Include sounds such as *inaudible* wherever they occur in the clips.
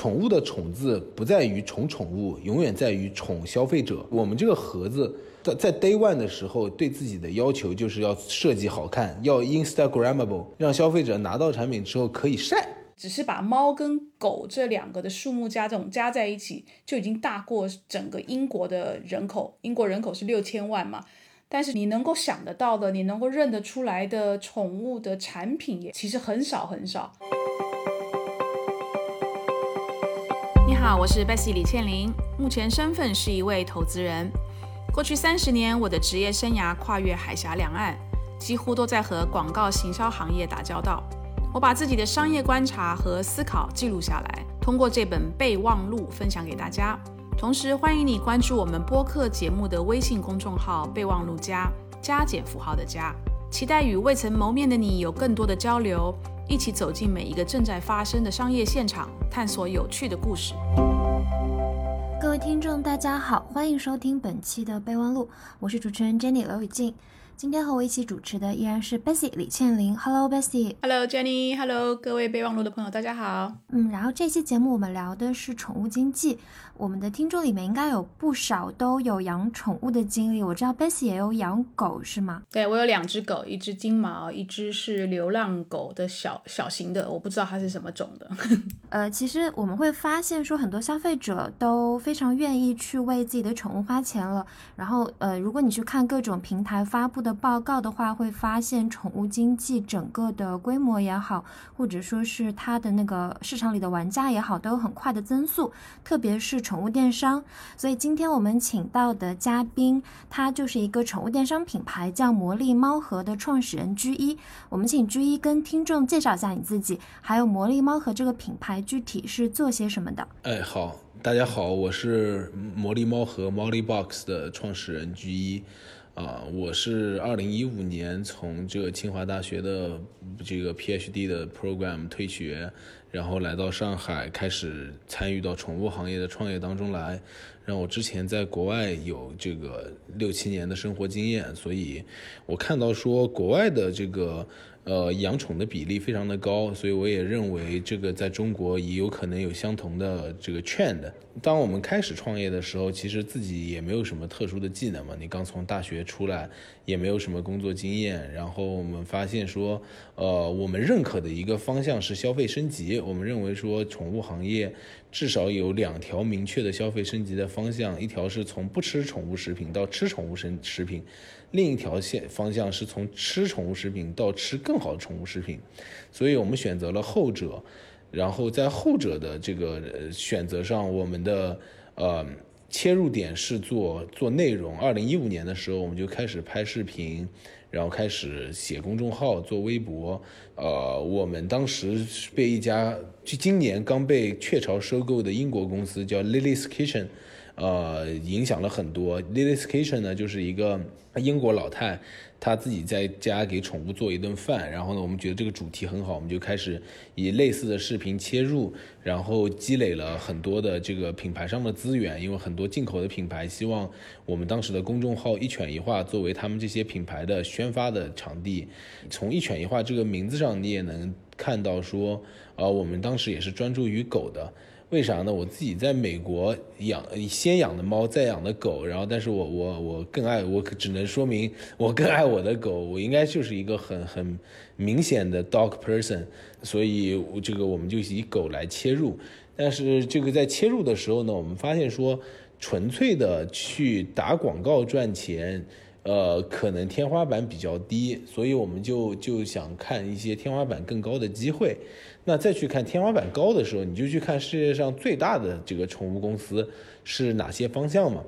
宠物的“宠”字不在于宠宠物，永远在于宠消费者。我们这个盒子在在 Day One 的时候对自己的要求就是要设计好看，要 Instagramable，让消费者拿到产品之后可以晒。只是把猫跟狗这两个的数目加这种加在一起，就已经大过整个英国的人口。英国人口是六千万嘛，但是你能够想得到的，你能够认得出来的宠物的产品也其实很少很少。我是 Bessy 李倩玲，目前身份是一位投资人。过去三十年，我的职业生涯跨越海峡两岸，几乎都在和广告行销行业打交道。我把自己的商业观察和思考记录下来，通过这本备忘录分享给大家。同时，欢迎你关注我们播客节目的微信公众号“备忘录加加减符号的加”，期待与未曾谋面的你有更多的交流，一起走进每一个正在发生的商业现场，探索有趣的故事。各位听众，大家好，欢迎收听本期的备忘录，我是主持人 Jenny 刘雨静。今天和我一起主持的依然是 Bessy 李倩玲。Hello Bessy。Hello Jenny。Hello 各位备忘录的朋友，大家好。嗯，然后这期节目我们聊的是宠物经济。我们的听众里面应该有不少都有养宠物的经历。我知道 Bessy 也有养狗，是吗？对，我有两只狗，一只金毛，一只是流浪狗的小小型的，我不知道它是什么种的。*laughs* 呃，其实我们会发现说，很多消费者都非常愿意去为自己的宠物花钱了。然后，呃，如果你去看各种平台发布的报告的话，会发现宠物经济整个的规模也好，或者说是它的那个市场里的玩家也好，都有很快的增速，特别是。宠物电商，所以今天我们请到的嘉宾，他就是一个宠物电商品牌叫魔力猫盒的创始人居一。我们请居一跟听众介绍一下你自己，还有魔力猫盒这个品牌具体是做些什么的。哎，好，大家好，我是魔力猫盒 Molly Box 的创始人居一。啊，我是二零一五年从这个清华大学的这个 PhD 的 program 退学。然后来到上海，开始参与到宠物行业的创业当中来。让我之前在国外有这个六七年的生活经验，所以我看到说国外的这个。呃，养宠的比例非常的高，所以我也认为这个在中国也有可能有相同的这个 trend。当我们开始创业的时候，其实自己也没有什么特殊的技能嘛，你刚从大学出来，也没有什么工作经验。然后我们发现说，呃，我们认可的一个方向是消费升级。我们认为说，宠物行业至少有两条明确的消费升级的方向，一条是从不吃宠物食品到吃宠物食食品。另一条线方向是从吃宠物食品到吃更好的宠物食品，所以我们选择了后者。然后在后者的这个选择上，我们的呃切入点是做做内容。二零一五年的时候，我们就开始拍视频，然后开始写公众号、做微博。呃，我们当时是被一家就今年刚被雀巢收购的英国公司叫 Lily's Kitchen。呃，影响了很多。Lily's Kitchen 呢，就是一个英国老太，她自己在家给宠物做一顿饭。然后呢，我们觉得这个主题很好，我们就开始以类似的视频切入，然后积累了很多的这个品牌上的资源。因为很多进口的品牌希望我们当时的公众号一犬一画作为他们这些品牌的宣发的场地。从一犬一画这个名字上，你也能看到说，呃，我们当时也是专注于狗的。为啥呢？我自己在美国养，先养的猫，再养的狗，然后，但是我我我更爱，我只能说明我更爱我的狗，我应该就是一个很很明显的 dog person，所以这个我们就以狗来切入，但是这个在切入的时候呢，我们发现说，纯粹的去打广告赚钱。呃，可能天花板比较低，所以我们就就想看一些天花板更高的机会。那再去看天花板高的时候，你就去看世界上最大的这个宠物公司是哪些方向嘛？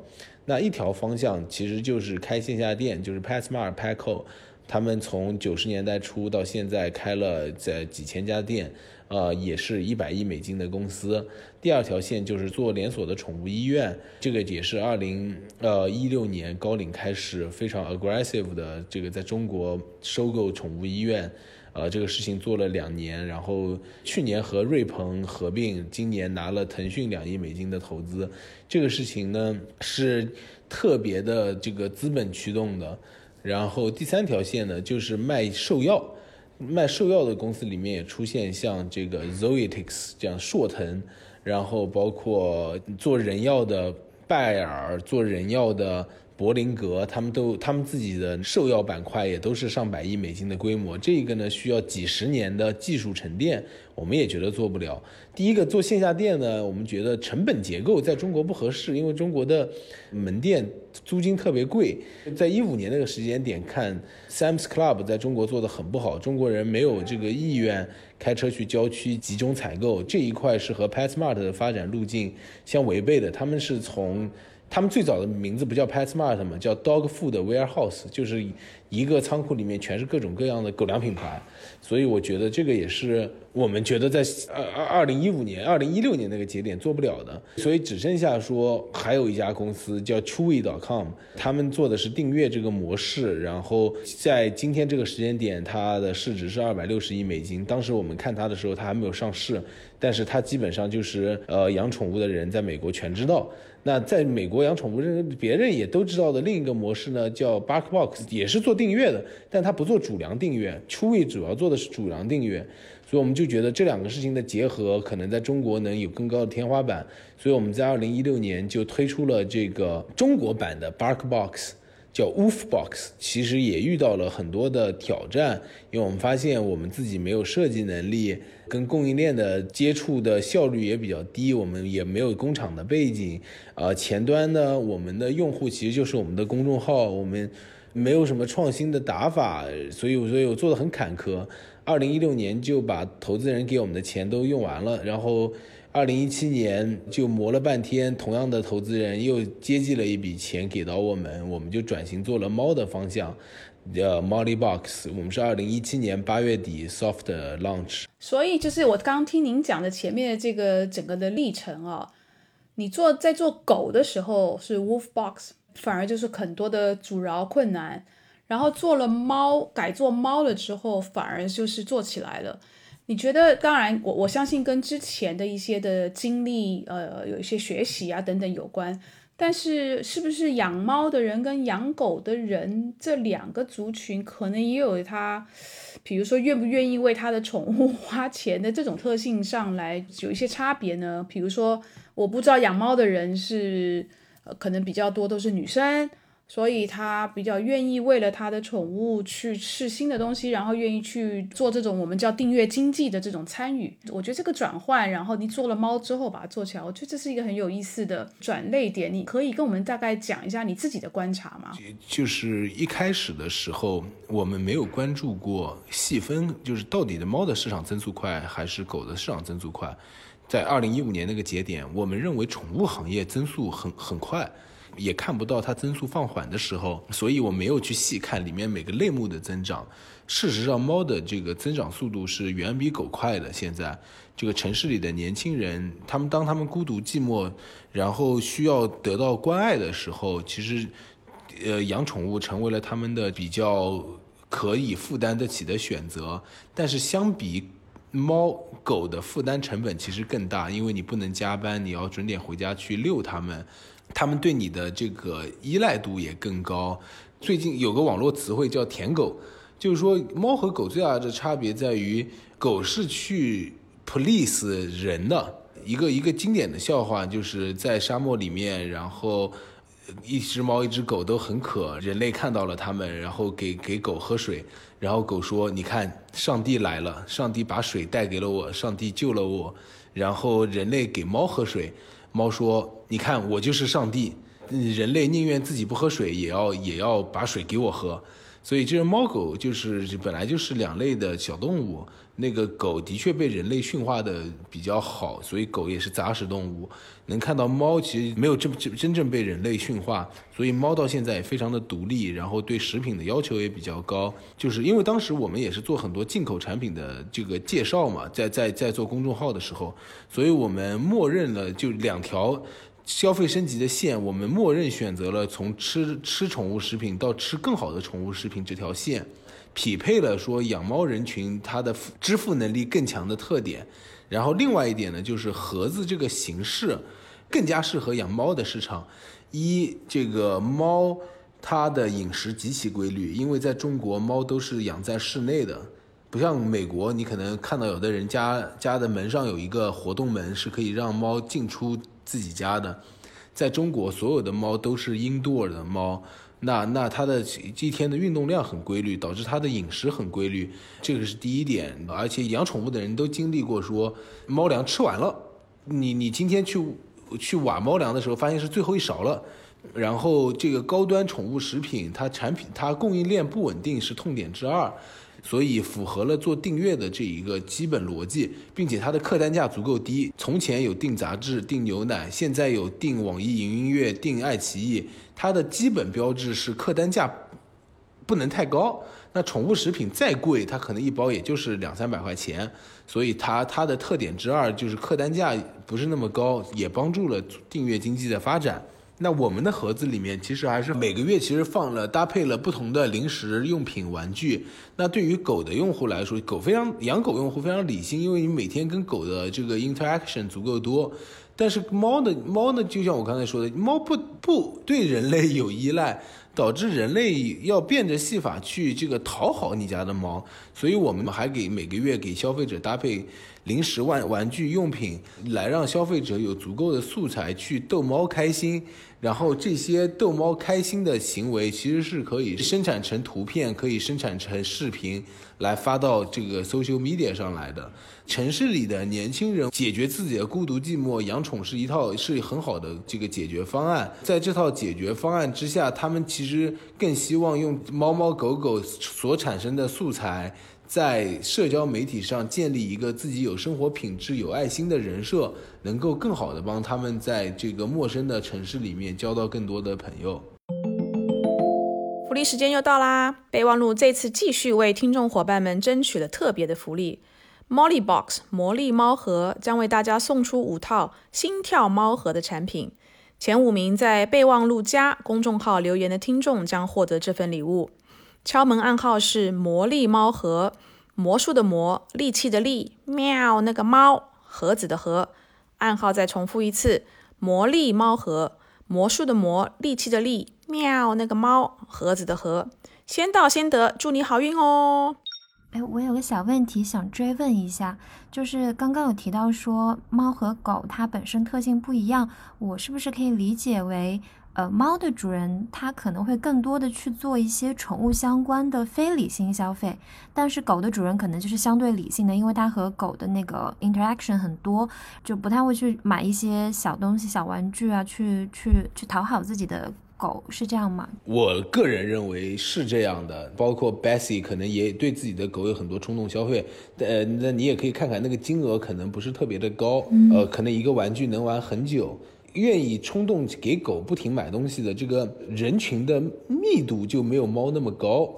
那一条方向其实就是开线下店，就是 PetSmart、Petco，他们从九十年代初到现在开了在几千家店。呃，也是一百亿美金的公司。第二条线就是做连锁的宠物医院，这个也是二零呃一六年高领开始非常 aggressive 的这个在中国收购宠物医院，呃，这个事情做了两年，然后去年和瑞鹏合并，今年拿了腾讯两亿美金的投资，这个事情呢是特别的这个资本驱动的。然后第三条线呢就是卖兽药。卖兽药的公司里面也出现像这个 Zoetis 这样硕腾，然后包括做人药的拜耳，做人药的。柏林格他们都他们自己的兽药板块也都是上百亿美金的规模，这个呢需要几十年的技术沉淀，我们也觉得做不了。第一个做线下店呢，我们觉得成本结构在中国不合适，因为中国的门店租金特别贵。在一五年那个时间点看，Sam's Club 在中国做的很不好，中国人没有这个意愿开车去郊区集中采购，这一块是和 PetSmart 的发展路径相违背的。他们是从他们最早的名字不叫 PetSmart 嘛，叫 Dog Food Warehouse，就是一个仓库里面全是各种各样的狗粮品牌。所以我觉得这个也是我们觉得在二二二零一五年、二零一六年那个节点做不了的。所以只剩下说还有一家公司叫 Chewy.com，他们做的是订阅这个模式。然后在今天这个时间点，它的市值是二百六十亿美金。当时我们看它的时候，它还没有上市，但是它基本上就是呃养宠物的人在美国全知道。那在美国养宠物，人别人也都知道的另一个模式呢，叫 BarkBox，也是做订阅的，但它不做主粮订阅，Chewy 主要做的是主粮订阅，所以我们就觉得这两个事情的结合，可能在中国能有更高的天花板，所以我们在二零一六年就推出了这个中国版的 BarkBox。叫 Wolf Box，其实也遇到了很多的挑战，因为我们发现我们自己没有设计能力，跟供应链的接触的效率也比较低，我们也没有工厂的背景，啊，前端呢，我们的用户其实就是我们的公众号，我们没有什么创新的打法，所以所以我做的很坎坷。二零一六年就把投资人给我们的钱都用完了，然后。二零一七年就磨了半天，同样的投资人又接济了一笔钱给到我们，我们就转型做了猫的方向，呃，Molly Box。我们是二零一七年八月底 soft launch。所以就是我刚听您讲的前面的这个整个的历程啊，你做在做狗的时候是 Wolf Box，反而就是很多的阻挠困难，然后做了猫改做猫了之后，反而就是做起来了。你觉得，当然，我我相信跟之前的一些的经历，呃，有一些学习啊等等有关。但是，是不是养猫的人跟养狗的人这两个族群，可能也有他，比如说愿不愿意为他的宠物 *laughs* 花钱的这种特性上来有一些差别呢？比如说，我不知道养猫的人是，呃，可能比较多都是女生。所以他比较愿意为了他的宠物去试新的东西，然后愿意去做这种我们叫订阅经济的这种参与。我觉得这个转换，然后你做了猫之后把它做起来，我觉得这是一个很有意思的转类点。你可以跟我们大概讲一下你自己的观察吗？就是一开始的时候，我们没有关注过细分，就是到底的猫的市场增速快还是狗的市场增速快。在二零一五年那个节点，我们认为宠物行业增速很很快。也看不到它增速放缓的时候，所以我没有去细看里面每个类目的增长。事实上，猫的这个增长速度是远比狗快的。现在，这个城市里的年轻人，他们当他们孤独寂寞，然后需要得到关爱的时候，其实，呃，养宠物成为了他们的比较可以负担得起的选择。但是，相比猫狗的负担成本其实更大，因为你不能加班，你要准点回家去遛它们。他们对你的这个依赖度也更高。最近有个网络词汇叫“舔狗”，就是说猫和狗最大的差别在于，狗是去 police 人的。一个一个经典的笑话就是在沙漠里面，然后一只猫一只狗都很渴，人类看到了它们，然后给给狗喝水，然后狗说：“你看，上帝来了，上帝把水带给了我，上帝救了我。”然后人类给猫喝水。猫说：“你看，我就是上帝。人类宁愿自己不喝水，也要也要把水给我喝。所以，这个猫狗就是本来就是两类的小动物。”那个狗的确被人类驯化的比较好，所以狗也是杂食动物。能看到猫其实没有真真真正被人类驯化，所以猫到现在也非常的独立，然后对食品的要求也比较高。就是因为当时我们也是做很多进口产品的这个介绍嘛，在在在做公众号的时候，所以我们默认了就两条消费升级的线，我们默认选择了从吃吃宠物食品到吃更好的宠物食品这条线。匹配了说养猫人群它的支付能力更强的特点，然后另外一点呢，就是盒子这个形式更加适合养猫的市场。一，这个猫它的饮食极其规律，因为在中国猫都是养在室内的，不像美国，你可能看到有的人家家的门上有一个活动门，是可以让猫进出自己家的。在中国，所有的猫都是 indoor 的猫，那那它的一天的运动量很规律，导致它的饮食很规律，这个是第一点。而且养宠物的人都经历过，说猫粮吃完了，你你今天去去挖猫粮的时候，发现是最后一勺了。然后这个高端宠物食品，它产品它供应链不稳定是痛点之二。所以符合了做订阅的这一个基本逻辑，并且它的客单价足够低。从前有订杂志、订牛奶，现在有订网易云音乐、订爱奇艺，它的基本标志是客单价不能太高。那宠物食品再贵，它可能一包也就是两三百块钱。所以它它的特点之二就是客单价不是那么高，也帮助了订阅经济的发展。那我们的盒子里面其实还是每个月其实放了搭配了不同的零食用品玩具。那对于狗的用户来说，狗非常养狗用户非常理性，因为你每天跟狗的这个 interaction 足够多。但是猫的猫呢，就像我刚才说的，猫不不对人类有依赖，导致人类要变着戏法去这个讨好你家的猫。所以我们还给每个月给消费者搭配。零食、玩玩具用品，来让消费者有足够的素材去逗猫开心。然后这些逗猫开心的行为，其实是可以生产成图片，可以生产成视频，来发到这个 social media 上来的。城市里的年轻人解决自己的孤独寂寞，养宠是一套是很好的这个解决方案。在这套解决方案之下，他们其实更希望用猫猫狗狗所产生的素材。在社交媒体上建立一个自己有生活品质、有爱心的人设，能够更好的帮他们在这个陌生的城市里面交到更多的朋友。福利时间又到啦！备忘录这次继续为听众伙伴们争取了特别的福利，Molly Box 魔力猫盒将为大家送出五套心跳猫盒的产品，前五名在备忘录加公众号留言的听众将获得这份礼物。敲门暗号是魔力猫盒，魔术的魔，力气的力，喵那个猫，盒子的盒。暗号再重复一次，魔力猫盒，魔术的魔，力气的力，喵那个猫，盒子的盒。先到先得，祝你好运哦！哎，我有个小问题想追问一下，就是刚刚有提到说猫和狗它本身特性不一样，我是不是可以理解为？呃，猫的主人他可能会更多的去做一些宠物相关的非理性消费，但是狗的主人可能就是相对理性的，因为他和狗的那个 interaction 很多，就不太会去买一些小东西、小玩具啊，去去去讨好自己的狗，是这样吗？我个人认为是这样的，包括 Bessie 可能也对自己的狗有很多冲动消费，呃，那你也可以看看那个金额可能不是特别的高，呃，可能一个玩具能玩很久。愿意冲动给狗不停买东西的这个人群的密度就没有猫那么高，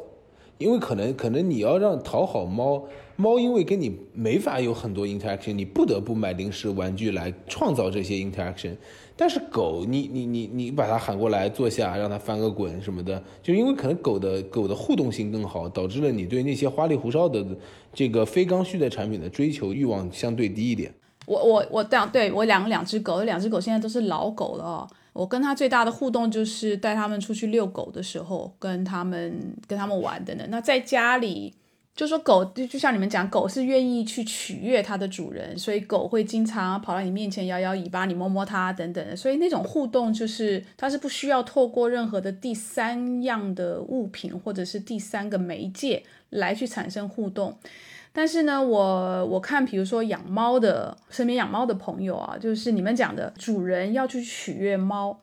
因为可能可能你要让讨好猫，猫因为跟你没法有很多 interaction，你不得不买零食玩具来创造这些 interaction。但是狗，你你你你把它喊过来坐下，让它翻个滚什么的，就因为可能狗的狗的互动性更好，导致了你对那些花里胡哨的这个非刚需的产品的追求欲望相对低一点。我我我这样对我养两只狗，两只狗现在都是老狗了哦。我跟它最大的互动就是带它们出去遛狗的时候，跟它们跟它们玩等等。那在家里，就说狗就就像你们讲，狗是愿意去取悦它的主人，所以狗会经常跑到你面前摇摇尾巴，你摸摸它等等的。所以那种互动就是它是不需要透过任何的第三样的物品或者是第三个媒介来去产生互动。但是呢，我我看，比如说养猫的，身边养猫的朋友啊，就是你们讲的主人要去取悦猫，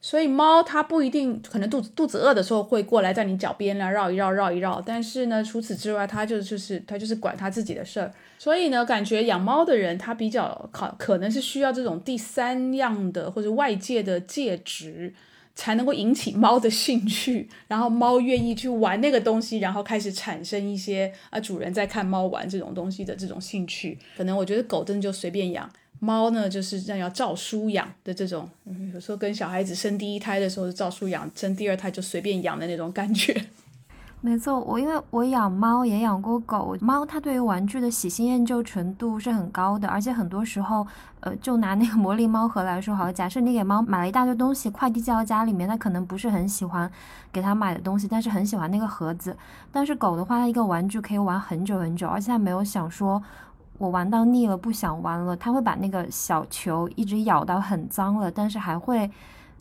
所以猫它不一定可能肚子肚子饿的时候会过来在你脚边来绕一绕绕一绕，但是呢，除此之外，它就就是它就是管它自己的事儿。所以呢，感觉养猫的人他比较可可能是需要这种第三样的或者外界的介质。才能够引起猫的兴趣，然后猫愿意去玩那个东西，然后开始产生一些啊主人在看猫玩这种东西的这种兴趣。可能我觉得狗真的就随便养，猫呢就是这样要照书养的这种。有时候跟小孩子生第一胎的时候照书养，生第二胎就随便养的那种感觉。没错，我因为我养猫也养过狗，猫它对于玩具的喜新厌旧程度是很高的，而且很多时候，呃，就拿那个魔力猫盒来说好了，假设你给猫买了一大堆东西，快递寄到家里面，它可能不是很喜欢给它买的东西，但是很喜欢那个盒子。但是狗的话，它一个玩具可以玩很久很久，而且它没有想说我玩到腻了不想玩了，它会把那个小球一直咬到很脏了，但是还会。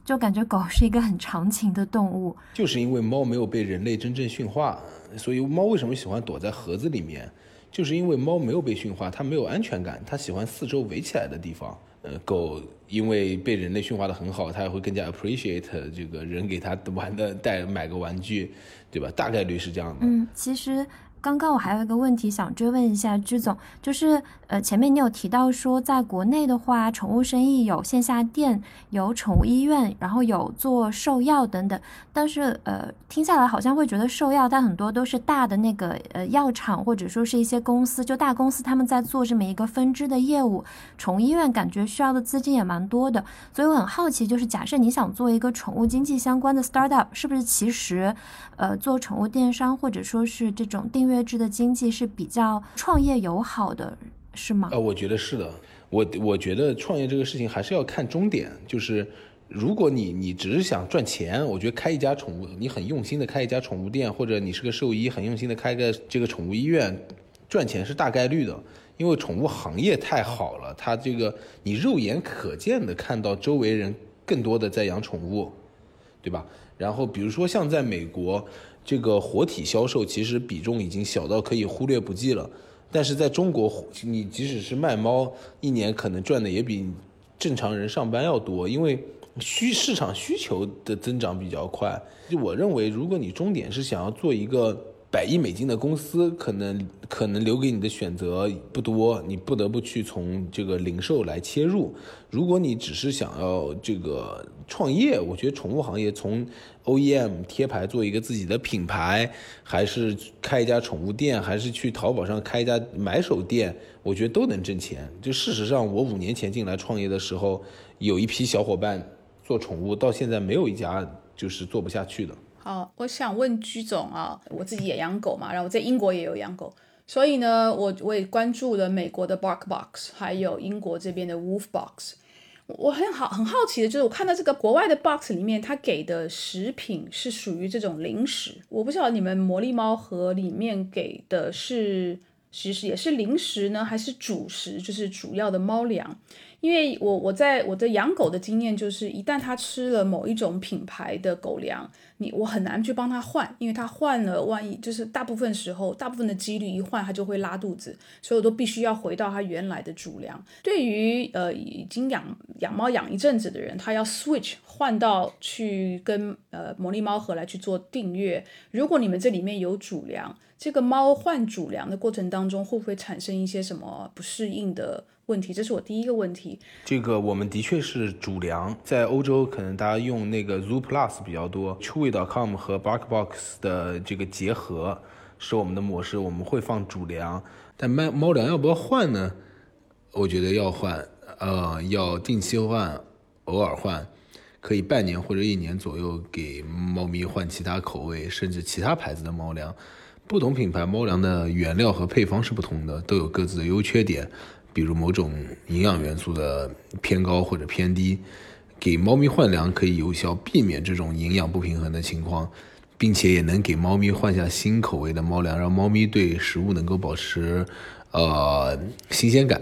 就感觉狗是一个很长情的动物，就是因为猫没有被人类真正驯化，所以猫为什么喜欢躲在盒子里面？就是因为猫没有被驯化，它没有安全感，它喜欢四周围起来的地方。呃，狗因为被人类驯化的很好，它也会更加 appreciate 这个人给它玩的带买个玩具，对吧？大概率是这样的。嗯，其实。刚刚我还有一个问题想追问一下朱总，就是呃前面你有提到说，在国内的话，宠物生意有线下店，有宠物医院，然后有做兽药等等。但是呃听下来好像会觉得兽药，它很多都是大的那个呃药厂或者说是一些公司，就大公司他们在做这么一个分支的业务。宠物医院感觉需要的资金也蛮多的，所以我很好奇，就是假设你想做一个宠物经济相关的 startup，是不是其实呃做宠物电商或者说是这种订月制的经济是比较创业友好的，是吗？呃，我觉得是的。我我觉得创业这个事情还是要看终点，就是如果你你只是想赚钱，我觉得开一家宠物，你很用心的开一家宠物店，或者你是个兽医，很用心的开个这个宠物医院，赚钱是大概率的，因为宠物行业太好了，它这个你肉眼可见的看到周围人更多的在养宠物，对吧？然后比如说像在美国。这个活体销售其实比重已经小到可以忽略不计了，但是在中国，你即使是卖猫，一年可能赚的也比正常人上班要多，因为需市场需求的增长比较快。就我认为，如果你终点是想要做一个。百亿美金的公司可能可能留给你的选择不多，你不得不去从这个零售来切入。如果你只是想要这个创业，我觉得宠物行业从 OEM 贴牌做一个自己的品牌，还是开一家宠物店，还是去淘宝上开一家买手店，我觉得都能挣钱。就事实上，我五年前进来创业的时候，有一批小伙伴做宠物，到现在没有一家就是做不下去的。好，我想问居总啊，我自己也养狗嘛，然后我在英国也有养狗，所以呢，我我也关注了美国的 Bark Box，还有英国这边的 Wolf Box。我很好很好奇的就是，我看到这个国外的 box 里面，它给的食品是属于这种零食，我不晓得你们魔力猫盒里面给的是其实也是零食呢，还是主食，就是主要的猫粮。因为我我在我的养狗的经验就是，一旦它吃了某一种品牌的狗粮，你我很难去帮它换，因为它换了，万一就是大部分时候，大部分的几率一换它就会拉肚子，所以我都必须要回到它原来的主粮。对于呃已经养养猫养一阵子的人，他要 switch 换到去跟呃魔力猫盒来去做订阅，如果你们这里面有主粮，这个猫换主粮的过程当中，会不会产生一些什么不适应的？问题，这是我第一个问题。这个我们的确是主粮，在欧洲可能大家用那个 Zoo Plus 比较多，Chewy.com 和 BarkBox 的这个结合是我们的模式，我们会放主粮。但猫猫粮要不要换呢？我觉得要换，呃，要定期换，偶尔换，可以半年或者一年左右给猫咪换其他口味，甚至其他牌子的猫粮。不同品牌猫粮的原料和配方是不同的，都有各自的优缺点。比如某种营养元素的偏高或者偏低，给猫咪换粮可以有效避免这种营养不平衡的情况，并且也能给猫咪换下新口味的猫粮，让猫咪对食物能够保持呃新鲜感。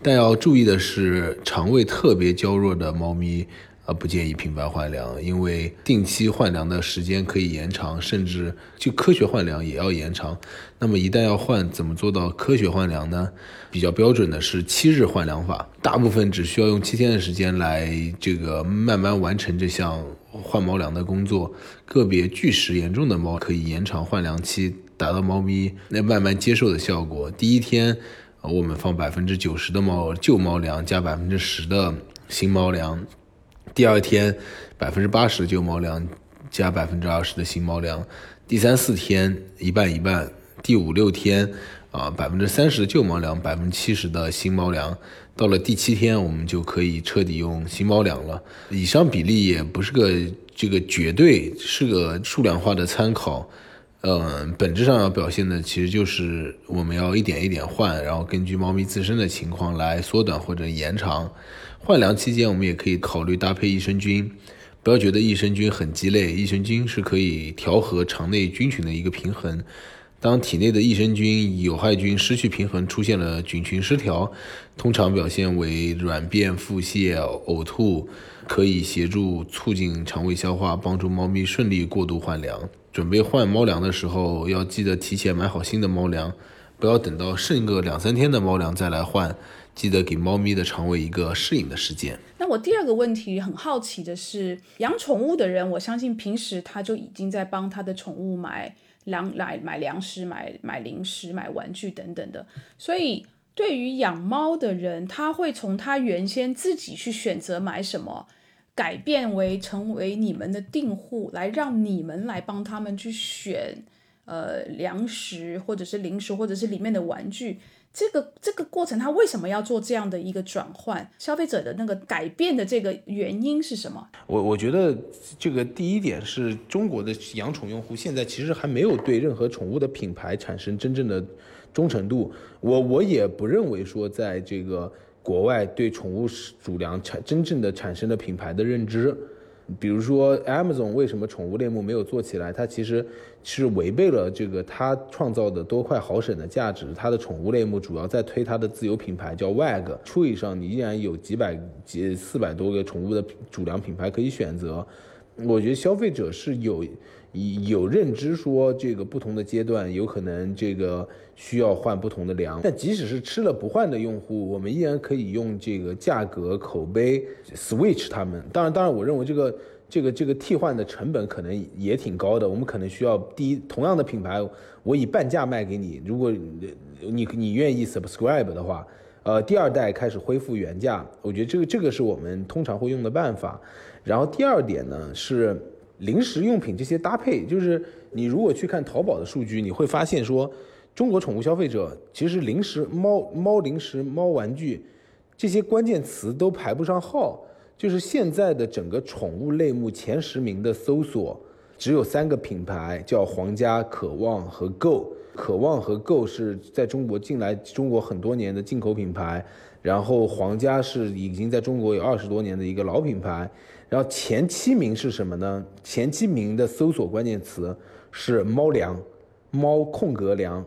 但要注意的是，肠胃特别娇弱的猫咪。啊，不建议频繁换粮，因为定期换粮的时间可以延长，甚至就科学换粮也要延长。那么一旦要换，怎么做到科学换粮呢？比较标准的是七日换粮法，大部分只需要用七天的时间来这个慢慢完成这项换猫粮的工作。个别拒食严重的猫可以延长换粮期，达到猫咪那慢慢接受的效果。第一天，我们放百分之九十的猫旧猫粮加百分之十的新猫粮。第二天，百分之八十的旧猫粮加百分之二十的新猫粮。第三四天一半一半。第五六天啊，百分之三十的旧猫粮，百分之七十的新猫粮。到了第七天，我们就可以彻底用新猫粮了。以上比例也不是个这个绝对，是个数量化的参考。嗯，本质上要表现的其实就是我们要一点一点换，然后根据猫咪自身的情况来缩短或者延长。换粮期间，我们也可以考虑搭配益生菌，不要觉得益生菌很鸡肋，益生菌是可以调和肠内菌群的一个平衡。当体内的益生菌、有害菌失去平衡，出现了菌群失调，通常表现为软便、腹泻、呕吐，可以协助促进肠胃消化，帮助猫咪顺利过渡换粮。准备换猫粮的时候，要记得提前买好新的猫粮，不要等到剩个两三天的猫粮再来换。记得给猫咪的肠胃一个适应的时间。那我第二个问题很好奇的是，养宠物的人，我相信平时他就已经在帮他的宠物买。粮来买粮食、买买零食、买玩具等等的，所以对于养猫的人，他会从他原先自己去选择买什么，改变为成为你们的订户，来让你们来帮他们去选，呃，粮食或者是零食或者是里面的玩具。这个这个过程，他为什么要做这样的一个转换？消费者的那个改变的这个原因是什么？我我觉得这个第一点是中国的养宠用户现在其实还没有对任何宠物的品牌产生真正的忠诚度。我我也不认为说在这个国外对宠物主粮产真正的产生了品牌的认知。比如说，Amazon 为什么宠物类目没有做起来？它其实是违背了这个它创造的多快好省的价值。它的宠物类目主要在推它的自有品牌叫 Wag。Chewy 上你依然有几百、几四百多个宠物的主粮品牌可以选择。我觉得消费者是有有认知说，这个不同的阶段有可能这个需要换不同的粮。但即使是吃了不换的用户，我们依然可以用这个价格、口碑 switch 他们。当然，当然，我认为这个这个这个替换的成本可能也挺高的。我们可能需要第一，同样的品牌，我以半价卖给你，如果你你愿意 subscribe 的话，呃，第二代开始恢复原价。我觉得这个这个是我们通常会用的办法。然后第二点呢是零食用品这些搭配，就是你如果去看淘宝的数据，你会发现说，中国宠物消费者其实零食、猫猫零食、猫玩具这些关键词都排不上号。就是现在的整个宠物类目前十名的搜索，只有三个品牌，叫皇家、渴望和 Go。渴望和 Go 是在中国进来中国很多年的进口品牌，然后皇家是已经在中国有二十多年的一个老品牌。然后前七名是什么呢？前七名的搜索关键词是猫粮、猫空格粮、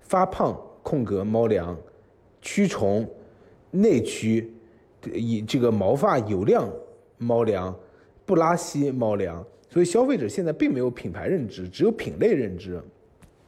发胖空格猫粮、驱虫、内驱、以这个毛发油亮猫粮、布拉西猫粮。所以消费者现在并没有品牌认知，只有品类认知。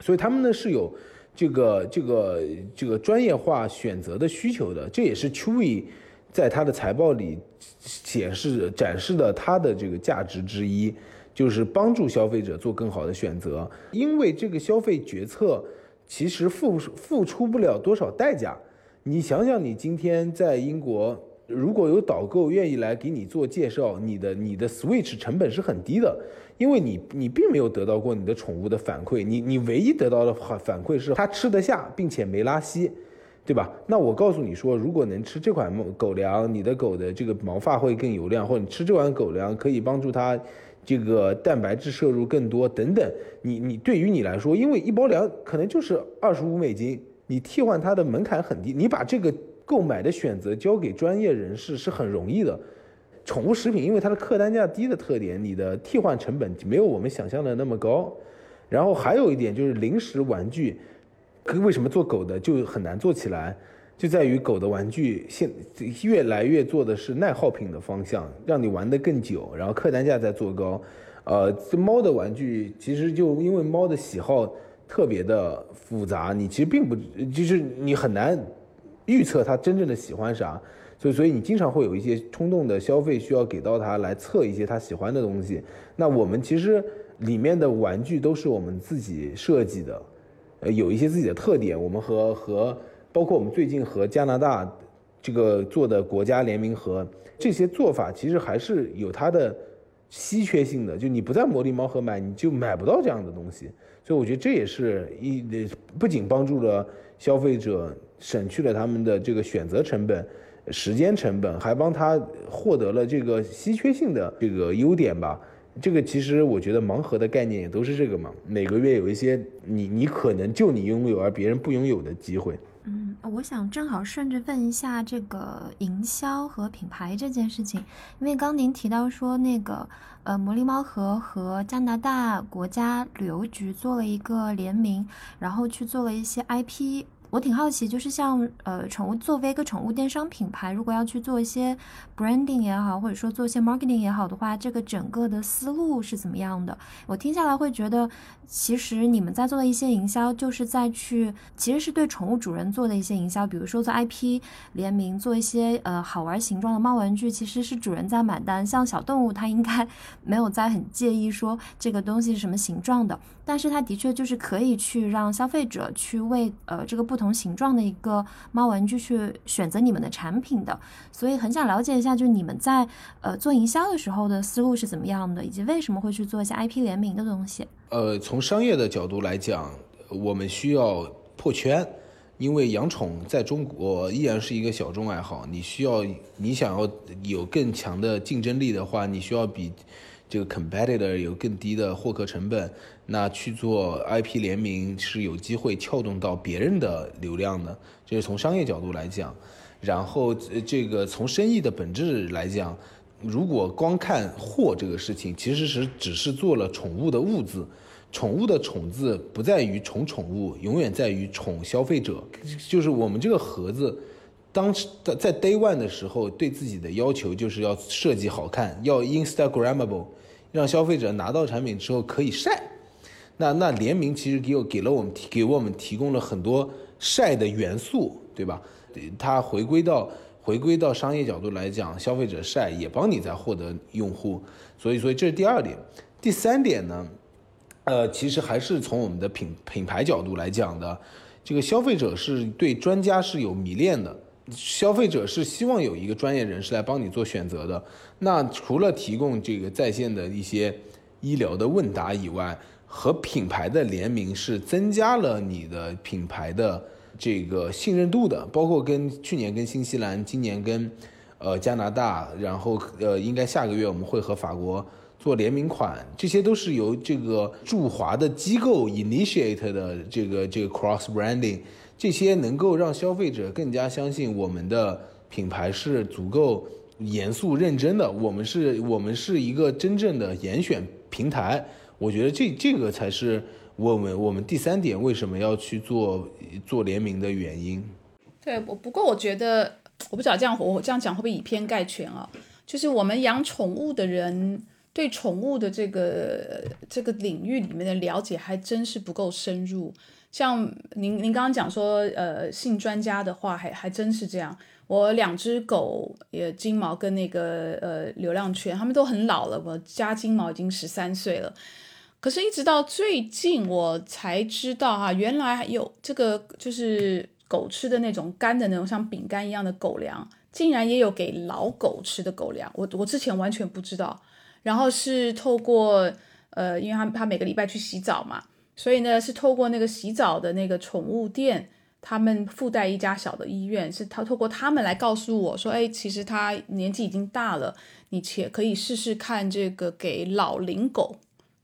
所以他们呢是有这个这个这个专业化选择的需求的。这也是 Chewy。在他的财报里显示展示的他的这个价值之一，就是帮助消费者做更好的选择。因为这个消费决策其实付付出不了多少代价。你想想，你今天在英国，如果有导购愿意来给你做介绍，你的你的 switch 成本是很低的，因为你你并没有得到过你的宠物的反馈，你你唯一得到的反馈是它吃得下，并且没拉稀。对吧？那我告诉你说，如果能吃这款狗粮，你的狗的这个毛发会更油亮，或者你吃这款狗粮可以帮助它这个蛋白质摄入更多等等。你你对于你来说，因为一包粮可能就是二十五美金，你替换它的门槛很低，你把这个购买的选择交给专业人士是很容易的。宠物食品因为它的客单价低的特点，你的替换成本没有我们想象的那么高。然后还有一点就是零食玩具。为什么做狗的就很难做起来？就在于狗的玩具现越来越做的是耐耗品的方向，让你玩得更久，然后客单价在做高。呃，这猫的玩具其实就因为猫的喜好特别的复杂，你其实并不就是你很难预测他真正的喜欢啥，所以所以你经常会有一些冲动的消费需要给到他来测一些他喜欢的东西。那我们其实里面的玩具都是我们自己设计的。呃，有一些自己的特点，我们和和包括我们最近和加拿大这个做的国家联名盒，这些做法其实还是有它的稀缺性的。就你不在魔力猫盒买，你就买不到这样的东西。所以我觉得这也是一不仅帮助了消费者省去了他们的这个选择成本、时间成本，还帮他获得了这个稀缺性的这个优点吧。这个其实我觉得盲盒的概念也都是这个嘛，每个月有一些你你可能就你拥有而别人不拥有的机会。嗯，我想正好顺着问一下这个营销和品牌这件事情，因为刚您提到说那个呃魔力猫盒和加拿大国家旅游局做了一个联名，然后去做了一些 IP。我挺好奇，就是像呃宠物作为一个宠物电商品牌，如果要去做一些 branding 也好，或者说做一些 marketing 也好的话，这个整个的思路是怎么样的？我听下来会觉得，其实你们在做的一些营销，就是在去其实是对宠物主人做的一些营销，比如说做 IP 联名，做一些呃好玩形状的猫玩具，其实是主人在买单。像小动物，它应该 *laughs* 没有在很介意说这个东西是什么形状的。但是它的确就是可以去让消费者去为呃这个不同形状的一个猫玩具去选择你们的产品的，所以很想了解一下，就是你们在呃做营销的时候的思路是怎么样的，以及为什么会去做一些 IP 联名的东西。呃，从商业的角度来讲，我们需要破圈，因为养宠在中国依然是一个小众爱好，你需要你想要有更强的竞争力的话，你需要比。这个 competitor 有更低的获客成本，那去做 IP 联名是有机会撬动到别人的流量的，这是从商业角度来讲。然后这个从生意的本质来讲，如果光看货这个事情，其实是只是做了宠物的物字，宠物的宠字不在于宠宠物，永远在于宠消费者。就是我们这个盒子，当时在 day one 的时候，对自己的要求就是要设计好看，要 instagramable。让消费者拿到产品之后可以晒，那那联名其实给我给了我们提给我们提供了很多晒的元素，对吧？它回归到回归到商业角度来讲，消费者晒也帮你在获得用户，所以所以这是第二点。第三点呢，呃，其实还是从我们的品品牌角度来讲的，这个消费者是对专家是有迷恋的。消费者是希望有一个专业人士来帮你做选择的。那除了提供这个在线的一些医疗的问答以外，和品牌的联名是增加了你的品牌的这个信任度的。包括跟去年跟新西兰，今年跟呃加拿大，然后呃应该下个月我们会和法国做联名款，这些都是由这个驻华的机构 initiate 的这个这个 cross branding。这些能够让消费者更加相信我们的品牌是足够严肃认真的，我们是我们是一个真正的严选平台。我觉得这这个才是我们我们第三点为什么要去做做联名的原因。对，我不过我觉得我不知道这样我这样讲会不会以偏概全啊？就是我们养宠物的人对宠物的这个这个领域里面的了解还真是不够深入。像您您刚刚讲说，呃，信专家的话，还还真是这样。我两只狗，也金毛跟那个呃流浪犬，它们都很老了。我家金毛已经十三岁了，可是，一直到最近我才知道哈，原来有这个就是狗吃的那种干的那种像饼干一样的狗粮，竟然也有给老狗吃的狗粮。我我之前完全不知道。然后是透过呃，因为它它每个礼拜去洗澡嘛。所以呢，是透过那个洗澡的那个宠物店，他们附带一家小的医院，是他透过他们来告诉我说，哎，其实他年纪已经大了，你且可以试试看这个给老龄狗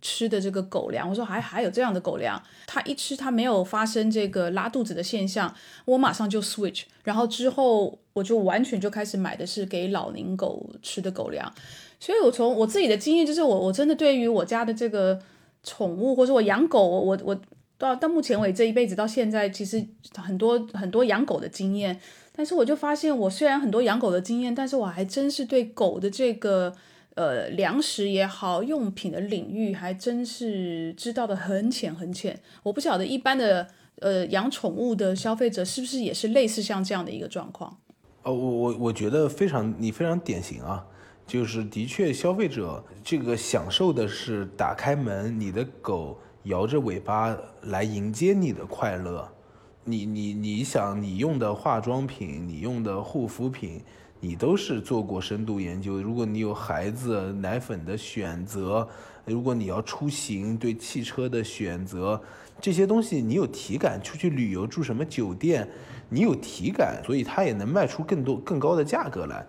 吃的这个狗粮。我说还还有这样的狗粮，他一吃他没有发生这个拉肚子的现象，我马上就 switch，然后之后我就完全就开始买的是给老龄狗吃的狗粮。所以我从我自己的经验就是，我我真的对于我家的这个。宠物，或者我养狗，我我到到目前为止这一辈子到现在，其实很多很多养狗的经验，但是我就发现，我虽然很多养狗的经验，但是我还真是对狗的这个呃粮食也好，用品的领域，还真是知道的很浅很浅。我不晓得一般的呃养宠物的消费者是不是也是类似像这样的一个状况？哦，我我我觉得非常你非常典型啊。就是的确，消费者这个享受的是打开门，你的狗摇着尾巴来迎接你的快乐。你你你想，你用的化妆品，你用的护肤品，你都是做过深度研究。如果你有孩子，奶粉的选择，如果你要出行，对汽车的选择，这些东西你有体感。出去旅游住什么酒店，你有体感，所以它也能卖出更多更高的价格来。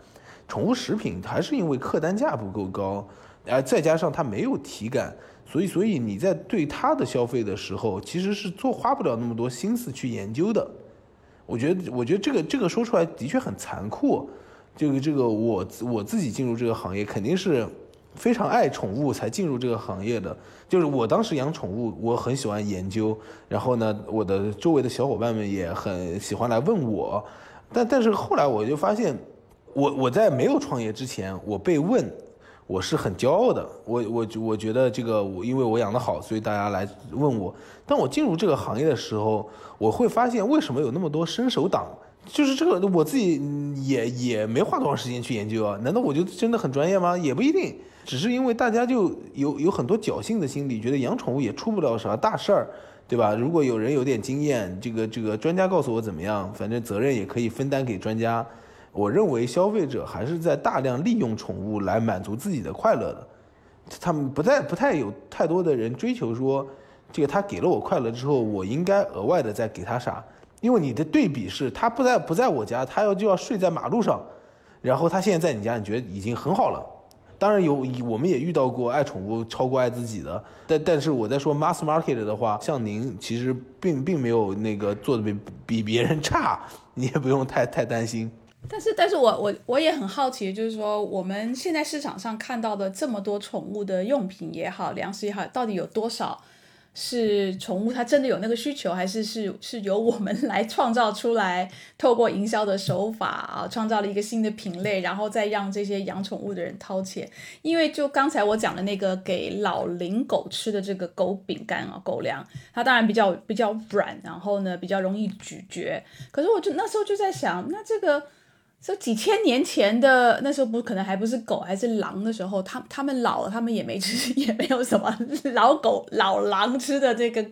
宠物食品还是因为客单价不够高，而再加上它没有体感，所以所以你在对它的消费的时候，其实是做花不了那么多心思去研究的。我觉得，我觉得这个这个说出来的确很残酷。这个这个，我我自己进入这个行业，肯定是非常爱宠物才进入这个行业的。就是我当时养宠物，我很喜欢研究，然后呢，我的周围的小伙伴们也很喜欢来问我。但但是后来我就发现，我我在没有创业之前，我被问，我是很骄傲的。我我我觉得这个我因为我养得好，所以大家来问我。当我进入这个行业的时候，我会发现为什么有那么多伸手党。就是这个我自己也也没花多长时间去研究啊。难道我就真的很专业吗？也不一定。只是因为大家就有有很多侥幸的心理，觉得养宠物也出不了啥大事儿，对吧？如果有人有点经验，这个这个专家告诉我怎么样，反正责任也可以分担给专家。我认为消费者还是在大量利用宠物来满足自己的快乐的，他们不太不太有太多的人追求说，这个他给了我快乐之后，我应该额外的再给他啥？因为你的对比是他不在不在我家，他要就要睡在马路上，然后他现在在你家，你觉得已经很好了。当然有，我们也遇到过爱宠物超过爱自己的，但但是我在说 mass market 的话，像您其实并并没有那个做的比比别人差，你也不用太太担心。但是，但是我我我也很好奇，就是说我们现在市场上看到的这么多宠物的用品也好，粮食也好，到底有多少？是宠物它真的有那个需求，还是是是由我们来创造出来？透过营销的手法啊，创造了一个新的品类，然后再让这些养宠物的人掏钱。因为就刚才我讲的那个给老龄狗吃的这个狗饼干啊，狗粮，它当然比较比较软，然后呢比较容易咀嚼。可是我就那时候就在想，那这个。说几千年前的那时候不可能还不是狗还是狼的时候，他他们老了，他们也没吃，*laughs* 也没有什么老狗老狼吃的这个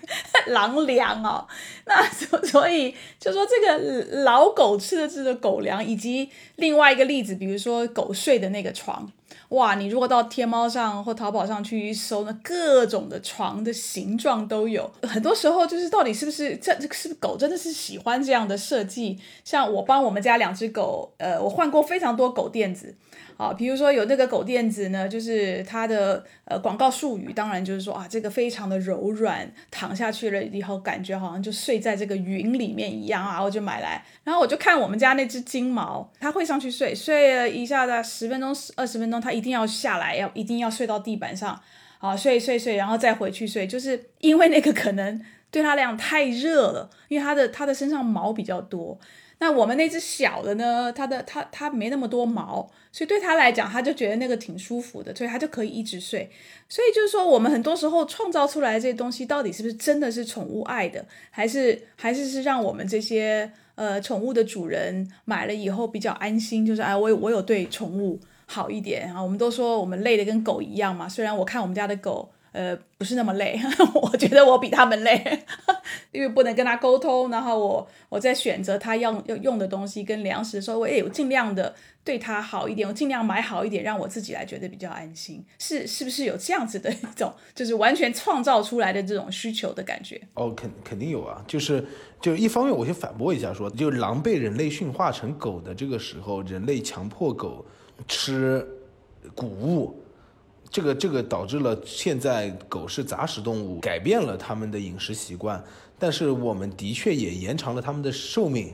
*laughs* 狼粮哦。那所所以就说这个老狗吃的这个狗粮，以及另外一个例子，比如说狗睡的那个床。哇，你如果到天猫上或淘宝上去搜，那各种的床的形状都有。很多时候就是到底是不是这这是狗真的是喜欢这样的设计？像我帮我们家两只狗，呃，我换过非常多狗垫子。啊，比如说有那个狗垫子呢，就是它的呃广告术语，当然就是说啊，这个非常的柔软，躺下去了以后感觉好像就睡在这个云里面一样啊，我就买来，然后我就看我们家那只金毛，它会上去睡，睡了一下子十分钟、二十分钟，它一定要下来，要一定要睡到地板上，啊，睡睡睡，然后再回去睡，就是因为那个可能对它来讲太热了，因为它的它的身上毛比较多。那我们那只小的呢？它的它它没那么多毛，所以对它来讲，它就觉得那个挺舒服的，所以它就可以一直睡。所以就是说，我们很多时候创造出来这些东西，到底是不是真的是宠物爱的，还是还是是让我们这些呃宠物的主人买了以后比较安心？就是哎，我我有对宠物好一点啊。我们都说我们累的跟狗一样嘛。虽然我看我们家的狗。呃，不是那么累，*laughs* 我觉得我比他们累，*laughs* 因为不能跟他沟通。然后我我在选择他要要用的东西跟粮食的时候，我也有尽量的对他好一点，我尽量买好一点，让我自己来觉得比较安心。是是不是有这样子的一种，就是完全创造出来的这种需求的感觉？哦，肯肯定有啊，就是就一方面，我先反驳一下说，就狼被人类驯化成狗的这个时候，人类强迫狗吃谷物。这个这个导致了现在狗是杂食动物，改变了它们的饮食习惯，但是我们的确也延长了它们的寿命，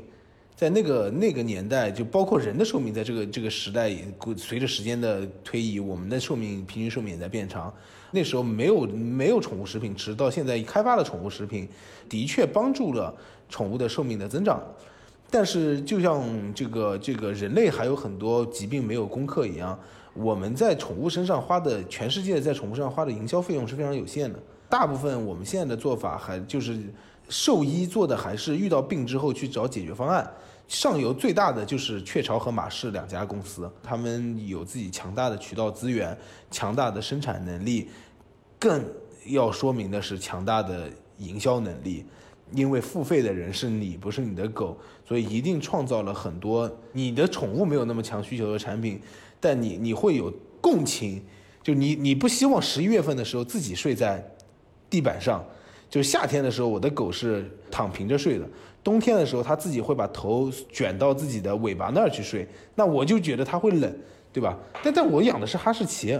在那个那个年代，就包括人的寿命，在这个这个时代，随着时间的推移，我们的寿命平均寿命也在变长。那时候没有没有宠物食品吃，到现在开发了宠物食品，的确帮助了宠物的寿命的增长。但是就像这个这个人类还有很多疾病没有攻克一样。我们在宠物身上花的，全世界在宠物身上花的营销费用是非常有限的。大部分我们现在的做法还就是兽医做的，还是遇到病之后去找解决方案。上游最大的就是雀巢和马氏两家公司，他们有自己强大的渠道资源、强大的生产能力，更要说明的是强大的营销能力。因为付费的人是你，不是你的狗，所以一定创造了很多你的宠物没有那么强需求的产品。但你你会有共情，就你你不希望十一月份的时候自己睡在地板上，就夏天的时候我的狗是躺平着睡的，冬天的时候它自己会把头卷到自己的尾巴那儿去睡，那我就觉得它会冷，对吧？但但我养的是哈士奇，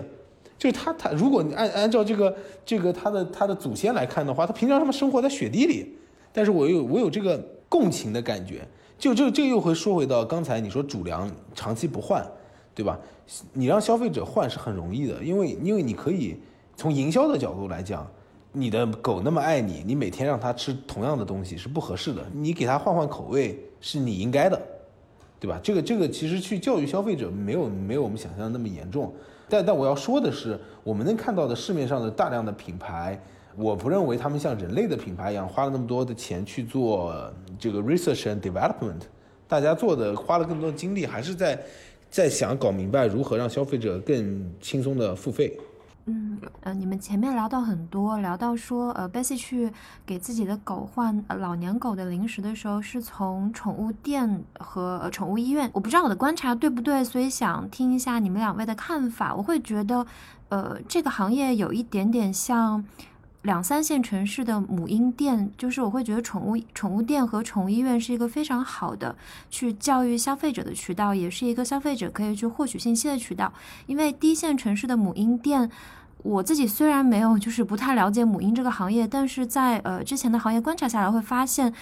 就是它它，如果你按按照这个这个它的它的祖先来看的话，它平常他们生活在雪地里，但是我有我有这个共情的感觉，就就这又会说回到刚才你说主粮长期不换，对吧？你让消费者换是很容易的，因为因为你可以从营销的角度来讲，你的狗那么爱你，你每天让它吃同样的东西是不合适的，你给它换换口味是你应该的，对吧？这个这个其实去教育消费者没有没有我们想象的那么严重。但但我要说的是，我们能看到的市面上的大量的品牌，我不认为他们像人类的品牌一样花了那么多的钱去做这个 research and development，大家做的花了更多的精力，还是在在想搞明白如何让消费者更轻松的付费。嗯，呃，你们前面聊到很多，聊到说，呃，，Bessy 去给自己的狗换呃老年狗的零食的时候，是从宠物店和宠物医院。我不知道我的观察对不对，所以想听一下你们两位的看法。我会觉得，呃，这个行业有一点点像两三线城市的母婴店，就是我会觉得宠物宠物店和宠物医院是一个非常好的去教育消费者的渠道，也是一个消费者可以去获取信息的渠道。因为一线城市的母婴店。我自己虽然没有，就是不太了解母婴这个行业，但是在呃之前的行业观察下来，会发现，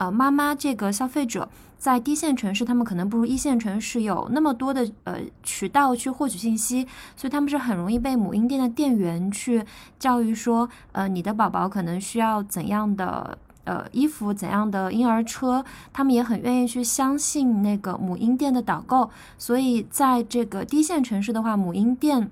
呃妈妈这个消费者在低线城市，他们可能不如一线城市有那么多的呃渠道去获取信息，所以他们是很容易被母婴店的店员去教育说，呃你的宝宝可能需要怎样的呃衣服，怎样的婴儿车，他们也很愿意去相信那个母婴店的导购，所以在这个低线城市的话，母婴店。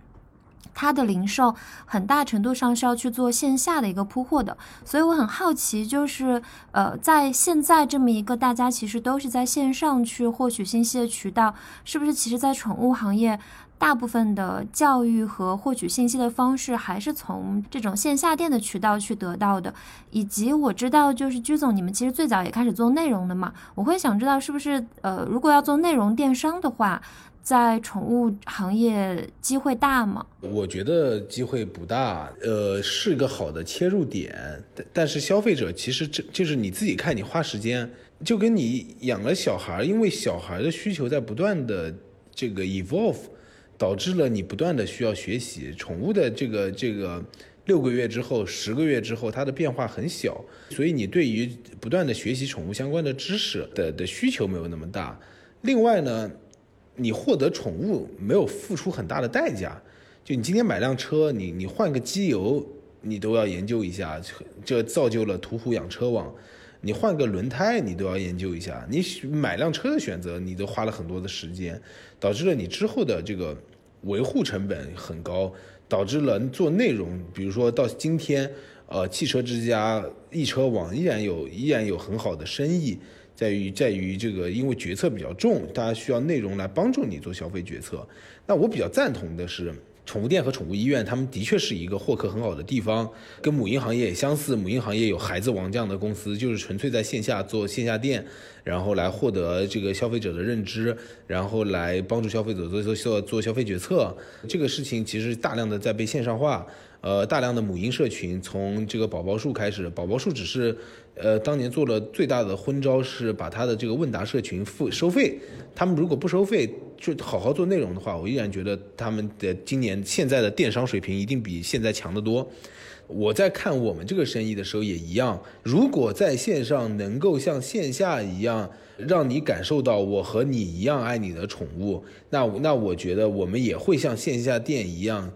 它的零售很大程度上是要去做线下的一个铺货的，所以我很好奇，就是呃，在现在这么一个大家其实都是在线上去获取信息的渠道，是不是其实，在宠物行业，大部分的教育和获取信息的方式还是从这种线下店的渠道去得到的？以及我知道，就是居总，你们其实最早也开始做内容的嘛，我会想知道，是不是呃，如果要做内容电商的话。在宠物行业机会大吗？我觉得机会不大，呃，是个好的切入点。但但是消费者其实这就是你自己看，你花时间，就跟你养了小孩，因为小孩的需求在不断的这个 evolve，导致了你不断的需要学习。宠物的这个这个六个月之后、十个月之后，它的变化很小，所以你对于不断的学习宠物相关的知识的的需求没有那么大。另外呢？你获得宠物没有付出很大的代价，就你今天买辆车，你你换个机油，你都要研究一下，这造就了途虎养车网。你换个轮胎，你都要研究一下。你买辆车的选择，你都花了很多的时间，导致了你之后的这个维护成本很高，导致了做内容，比如说到今天，呃，汽车之家、易车网依然有依然有很好的生意。在于在于这个，因为决策比较重，大家需要内容来帮助你做消费决策。那我比较赞同的是，宠物店和宠物医院，他们的确是一个获客很好的地方，跟母婴行业也相似。母婴行业有孩子王这样的公司，就是纯粹在线下做线下店，然后来获得这个消费者的认知，然后来帮助消费者做做做做消费决策。这个事情其实大量的在被线上化。呃，大量的母婴社群，从这个宝宝树开始，宝宝树只是，呃，当年做了最大的昏招，是把他的这个问答社群付收费。他们如果不收费，就好好做内容的话，我依然觉得他们的今年现在的电商水平一定比现在强得多。我在看我们这个生意的时候也一样，如果在线上能够像线下一样，让你感受到我和你一样爱你的宠物，那那我觉得我们也会像线下店一样。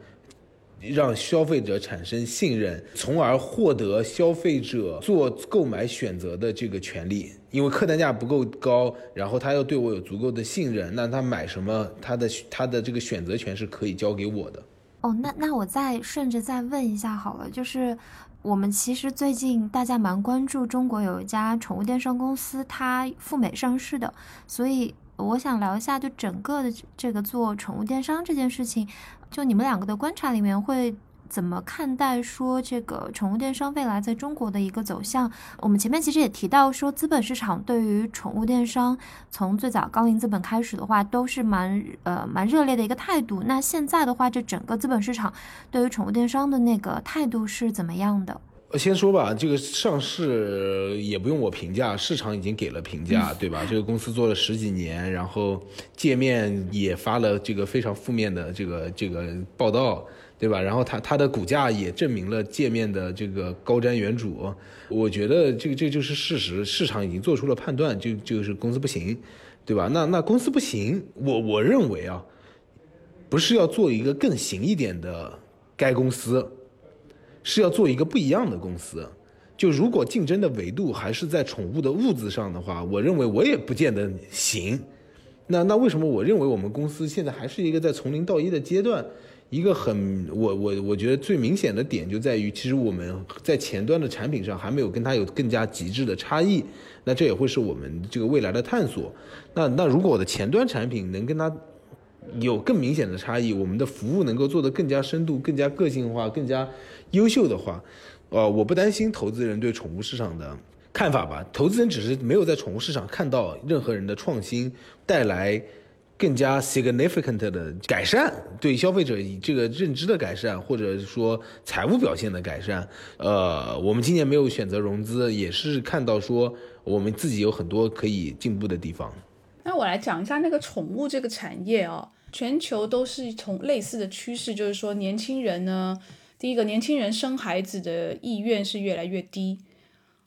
让消费者产生信任，从而获得消费者做购买选择的这个权利。因为客单价不够高，然后他又对我有足够的信任，那他买什么，他的他的这个选择权是可以交给我的。哦，那那我再顺着再问一下好了，就是我们其实最近大家蛮关注中国有一家宠物电商公司，它赴美上市的，所以。我想聊一下，就整个的这个做宠物电商这件事情，就你们两个的观察里面会怎么看待？说这个宠物电商未来在中国的一个走向？我们前面其实也提到说，资本市场对于宠物电商从最早高瓴资本开始的话，都是蛮呃蛮热烈的一个态度。那现在的话，这整个资本市场对于宠物电商的那个态度是怎么样的？先说吧，这个上市也不用我评价，市场已经给了评价，对吧？这个公司做了十几年，然后界面也发了这个非常负面的这个这个报道，对吧？然后它它的股价也证明了界面的这个高瞻远瞩。我觉得这个这就是事实，市场已经做出了判断，就就是公司不行，对吧？那那公司不行，我我认为啊，不是要做一个更行一点的该公司。是要做一个不一样的公司，就如果竞争的维度还是在宠物的物资上的话，我认为我也不见得行。那那为什么我认为我们公司现在还是一个在从零到一的阶段？一个很我我我觉得最明显的点就在于，其实我们在前端的产品上还没有跟它有更加极致的差异。那这也会是我们这个未来的探索。那那如果我的前端产品能跟它有更明显的差异，我们的服务能够做得更加深度、更加个性化、更加。优秀的话，呃，我不担心投资人对宠物市场的看法吧。投资人只是没有在宠物市场看到任何人的创新带来更加 significant 的改善，对消费者这个认知的改善，或者说财务表现的改善。呃，我们今年没有选择融资，也是看到说我们自己有很多可以进步的地方。那我来讲一下那个宠物这个产业啊，全球都是从类似的趋势，就是说年轻人呢。第一个，年轻人生孩子的意愿是越来越低，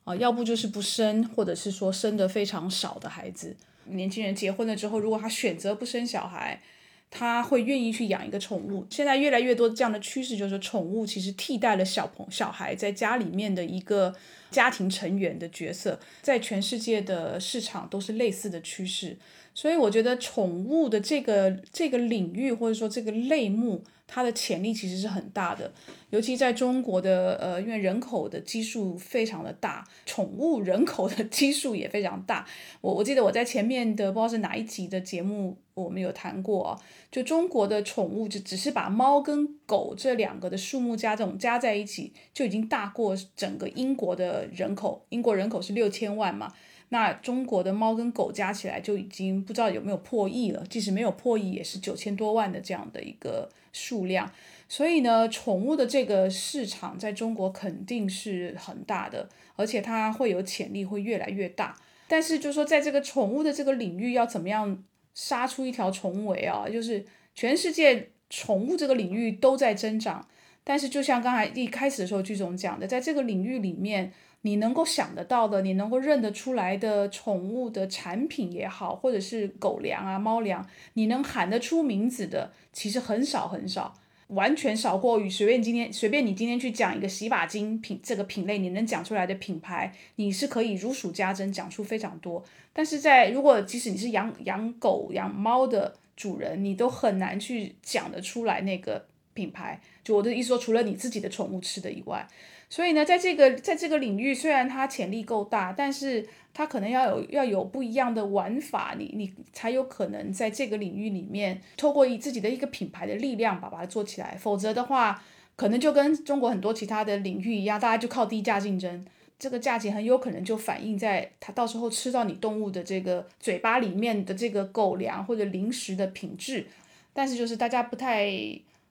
啊，要不就是不生，或者是说生的非常少的孩子。年轻人结婚了之后，如果他选择不生小孩，他会愿意去养一个宠物。现在越来越多这样的趋势，就是宠物其实替代了小朋小孩在家里面的一个家庭成员的角色，在全世界的市场都是类似的趋势。所以我觉得宠物的这个这个领域或者说这个类目。它的潜力其实是很大的，尤其在中国的呃，因为人口的基数非常的大，宠物人口的基数也非常大。我我记得我在前面的不知道是哪一集的节目，我们有谈过啊，就中国的宠物就只是把猫跟狗这两个的数目加这种加在一起，就已经大过整个英国的人口。英国人口是六千万嘛。那中国的猫跟狗加起来就已经不知道有没有破亿了，即使没有破亿，也是九千多万的这样的一个数量。所以呢，宠物的这个市场在中国肯定是很大的，而且它会有潜力，会越来越大。但是就是说在这个宠物的这个领域，要怎么样杀出一条重围啊？就是全世界宠物这个领域都在增长，但是就像刚才一开始的时候剧总讲的，在这个领域里面。你能够想得到的，你能够认得出来的宠物的产品也好，或者是狗粮啊、猫粮，你能喊得出名字的，其实很少很少，完全少过于随便今天随便你今天去讲一个洗发精品这个品类，你能讲出来的品牌，你是可以如数家珍，讲出非常多。但是在如果即使你是养养狗养猫的主人，你都很难去讲得出来那个品牌。就我的意思说，除了你自己的宠物吃的以外。所以呢，在这个在这个领域，虽然它潜力够大，但是它可能要有要有不一样的玩法，你你才有可能在这个领域里面，透过以自己的一个品牌的力量把它做起来。否则的话，可能就跟中国很多其他的领域一样，大家就靠低价竞争，这个价钱很有可能就反映在它到时候吃到你动物的这个嘴巴里面的这个狗粮或者零食的品质。但是就是大家不太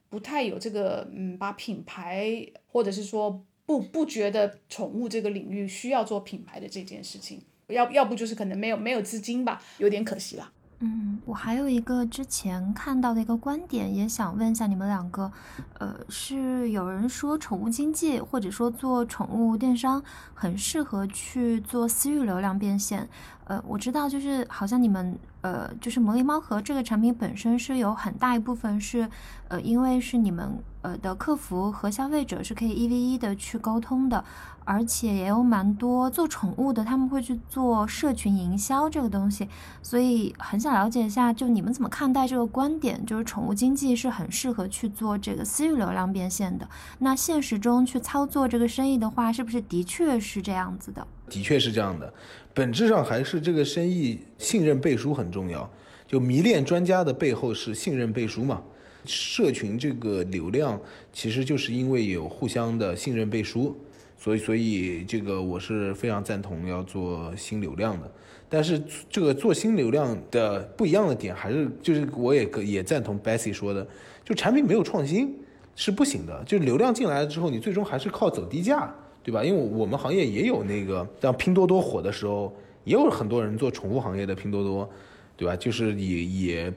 不太有这个嗯，把品牌或者是说。不不觉得宠物这个领域需要做品牌的这件事情，要要不就是可能没有没有资金吧，有点可惜了。嗯，我还有一个之前看到的一个观点，也想问一下你们两个，呃，是有人说宠物经济或者说做宠物电商很适合去做私域流量变现。呃，我知道就是好像你们呃，就是魔力猫盒这个产品本身是有很大一部分是，呃，因为是你们。呃的客服和消费者是可以一 v 一的去沟通的，而且也有蛮多做宠物的，他们会去做社群营销这个东西，所以很想了解一下，就你们怎么看待这个观点？就是宠物经济是很适合去做这个私域流量变现的。那现实中去操作这个生意的话，是不是的确是这样子的？的确是这样的，本质上还是这个生意信任背书很重要。就迷恋专家的背后是信任背书嘛。社群这个流量，其实就是因为有互相的信任背书，所以所以这个我是非常赞同要做新流量的。但是这个做新流量的不一样的点，还是就是我也也赞同 Bessy 说的，就产品没有创新是不行的。就流量进来了之后，你最终还是靠走低价对吧？因为我们行业也有那个，像拼多多火的时候，也有很多人做宠物行业的拼多多，对吧？就是以也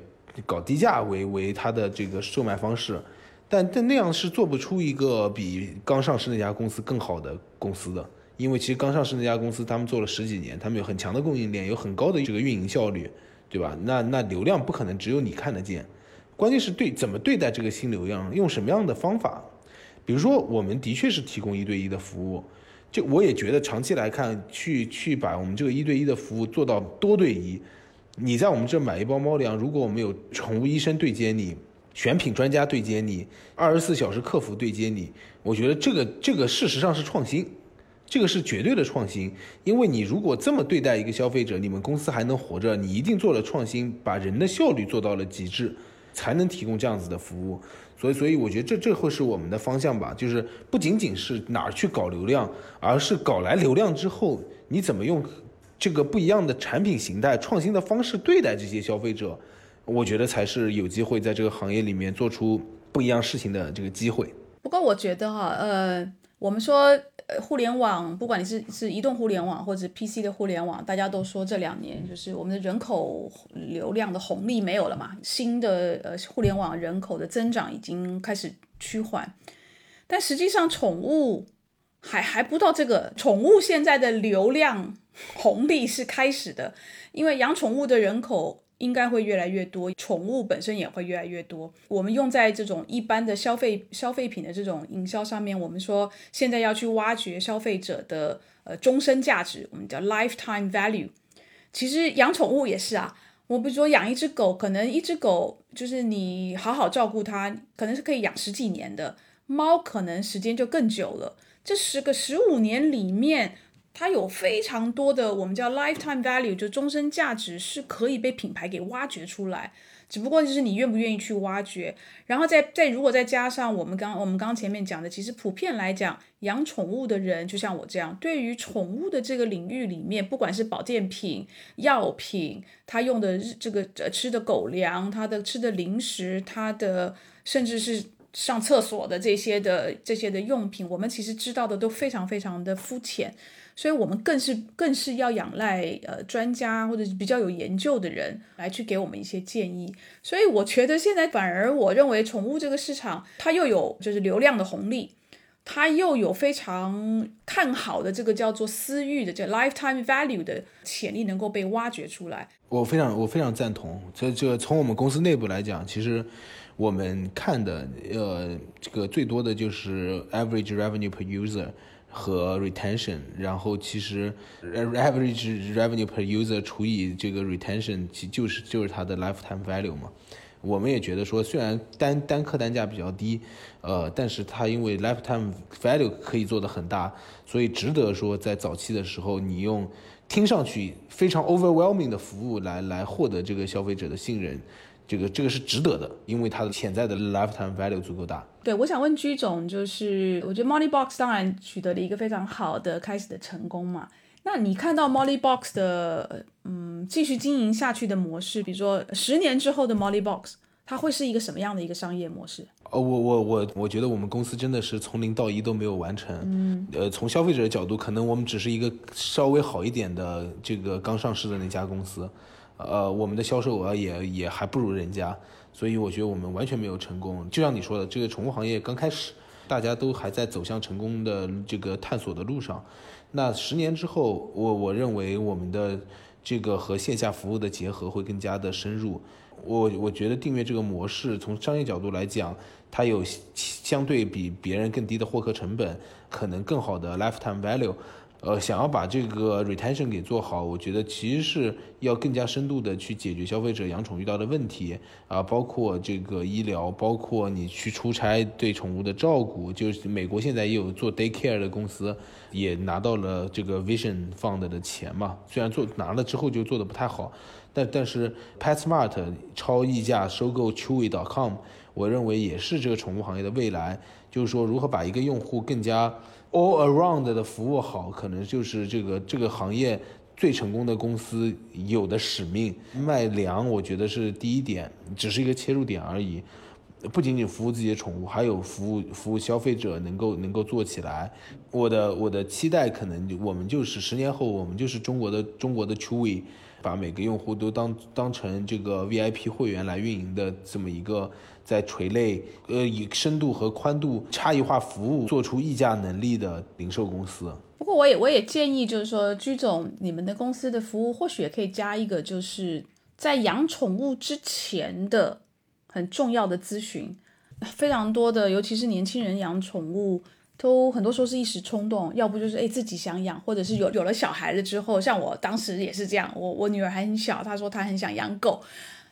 搞低价为为它的这个售卖方式，但但那样是做不出一个比刚上市那家公司更好的公司的。因为其实刚上市那家公司，他们做了十几年，他们有很强的供应链，有很高的这个运营效率，对吧？那那流量不可能只有你看得见，关键是对怎么对待这个新流量，用什么样的方法。比如说，我们的确是提供一对一的服务，就我也觉得长期来看，去去把我们这个一对一的服务做到多对一。你在我们这买一包猫粮，如果我们有宠物医生对接你，选品专家对接你，二十四小时客服对接你，我觉得这个这个事实上是创新。这个是绝对的创新，因为你如果这么对待一个消费者，你们公司还能活着，你一定做了创新，把人的效率做到了极致，才能提供这样子的服务。所以，所以我觉得这这会是我们的方向吧，就是不仅仅是哪儿去搞流量，而是搞来流量之后，你怎么用这个不一样的产品形态、创新的方式对待这些消费者，我觉得才是有机会在这个行业里面做出不一样事情的这个机会。不过，我觉得哈，呃，我们说。呃，互联网，不管你是是移动互联网或者 PC 的互联网，大家都说这两年就是我们的人口流量的红利没有了嘛，新的呃互联网人口的增长已经开始趋缓，但实际上宠物还还不到这个，宠物现在的流量红利是开始的，因为养宠物的人口。应该会越来越多，宠物本身也会越来越多。我们用在这种一般的消费消费品的这种营销上面，我们说现在要去挖掘消费者的呃终身价值，我们叫 lifetime value。其实养宠物也是啊，我比如说养一只狗，可能一只狗就是你好好照顾它，可能是可以养十几年的。猫可能时间就更久了，这十个十五年里面。它有非常多的我们叫 lifetime value，就终身价值是可以被品牌给挖掘出来，只不过就是你愿不愿意去挖掘。然后再再如果再加上我们刚我们刚前面讲的，其实普遍来讲，养宠物的人就像我这样，对于宠物的这个领域里面，不管是保健品、药品，它用的日这个呃吃的狗粮，它的吃的零食，它的甚至是上厕所的这些的这些的用品，我们其实知道的都非常非常的肤浅。所以，我们更是更是要仰赖呃专家或者是比较有研究的人来去给我们一些建议。所以，我觉得现在反而我认为宠物这个市场，它又有就是流量的红利，它又有非常看好的这个叫做私域的这 lifetime value 的潜力能够被挖掘出来。我非常我非常赞同。这这从我们公司内部来讲，其实我们看的呃这个最多的就是 average revenue per user。和 retention，然后其实 average revenue per user 除以这个 retention，其就是就是它的 lifetime value 嘛。我们也觉得说，虽然单单客单价比较低，呃，但是它因为 lifetime value 可以做的很大，所以值得说在早期的时候，你用听上去非常 overwhelming 的服务来来获得这个消费者的信任。这个这个是值得的，因为它的潜在的 lifetime value 足够大。对，我想问居总，就是我觉得 Molly Box 当然取得了一个非常好的开始的成功嘛。那你看到 Molly Box 的嗯继续经营下去的模式，比如说十年之后的 Molly Box，它会是一个什么样的一个商业模式？哦，我我我我觉得我们公司真的是从零到一都没有完成。嗯。呃，从消费者的角度，可能我们只是一个稍微好一点的这个刚上市的那家公司。呃，我们的销售额也也还不如人家，所以我觉得我们完全没有成功。就像你说的，这个宠物行业刚开始，大家都还在走向成功的这个探索的路上。那十年之后，我我认为我们的这个和线下服务的结合会更加的深入。我我觉得订阅这个模式，从商业角度来讲，它有相对比别人更低的获客成本，可能更好的 lifetime value。呃，想要把这个 retention 给做好，我觉得其实是要更加深度的去解决消费者养宠遇到的问题啊，包括这个医疗，包括你去出差对宠物的照顾。就是美国现在也有做 day care 的公司，也拿到了这个 Vision Fund 的钱嘛。虽然做拿了之后就做的不太好，但但是 PetSmart 超溢价收购 Chewy.com，我认为也是这个宠物行业的未来。就是说，如何把一个用户更加 all around 的服务好，可能就是这个这个行业最成功的公司有的使命。卖粮，我觉得是第一点，只是一个切入点而已。不仅仅服务自己的宠物，还有服务服务消费者，能够能够做起来。我的我的期待可能我们就是十年后，我们就是中国的中国的 Chewy，把每个用户都当当成这个 VIP 会员来运营的这么一个在垂类呃以深度和宽度差异化服务做出溢价能力的零售公司。不过我也我也建议，就是说居总你们的公司的服务或许也可以加一个，就是在养宠物之前的。很重要的咨询，非常多的，尤其是年轻人养宠物，都很多时候是一时冲动，要不就是哎自己想养，或者是有有了小孩了之后，像我当时也是这样，我我女儿还很小，她说她很想养狗，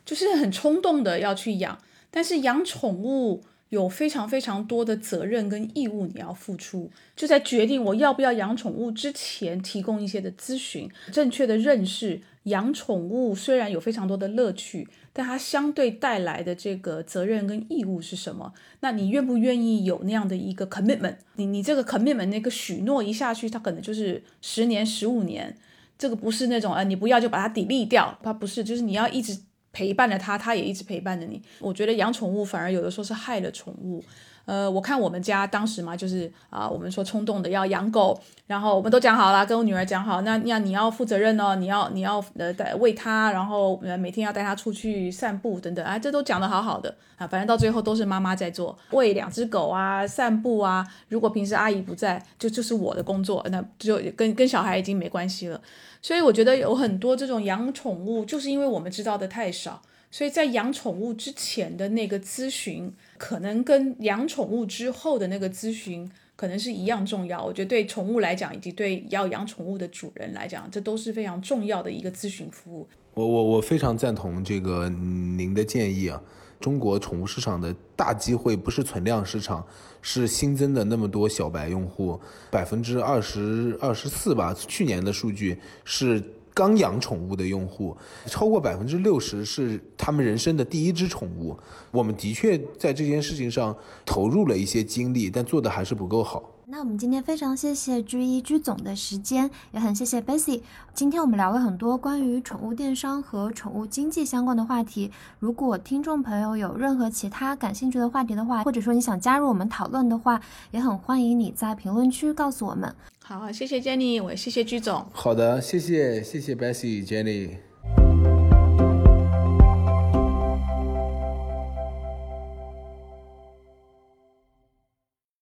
就是很冲动的要去养，但是养宠物。有非常非常多的责任跟义务你要付出，就在决定我要不要养宠物之前，提供一些的咨询，正确的认识养宠物虽然有非常多的乐趣，但它相对带来的这个责任跟义务是什么？那你愿不愿意有那样的一个 commitment？你你这个 commitment 那个许诺一下去，它可能就是十年、十五年，这个不是那种啊，你不要就把它抵力掉，它不是，就是你要一直。陪伴着他，他也一直陪伴着你。我觉得养宠物反而有的时候是害了宠物。呃，我看我们家当时嘛，就是啊，我们说冲动的要养狗，然后我们都讲好了，跟我女儿讲好，那那你要负责任哦，你要你要呃带喂它，然后每天要带它出去散步等等啊，这都讲的好好的啊，反正到最后都是妈妈在做，喂两只狗啊，散步啊，如果平时阿姨不在，就就是我的工作，那就跟跟小孩已经没关系了。所以我觉得有很多这种养宠物，就是因为我们知道的太少，所以在养宠物之前的那个咨询。可能跟养宠物之后的那个咨询可能是一样重要。我觉得对宠物来讲，以及对要养宠物的主人来讲，这都是非常重要的一个咨询服务。我我我非常赞同这个您的建议啊！中国宠物市场的大机会不是存量市场，是新增的那么多小白用户，百分之二十二十四吧，去年的数据是。刚养宠物的用户超过百分之六十是他们人生的第一只宠物。我们的确在这件事情上投入了一些精力，但做的还是不够好。那我们今天非常谢谢居一居总的时间，也很谢谢 Bessy。今天我们聊了很多关于宠物电商和宠物经济相关的话题。如果听众朋友有任何其他感兴趣的话题的话，或者说你想加入我们讨论的话，也很欢迎你在评论区告诉我们。好，谢谢 Jenny，我也谢谢鞠总。好的，谢谢谢谢 Bessie，Jenny。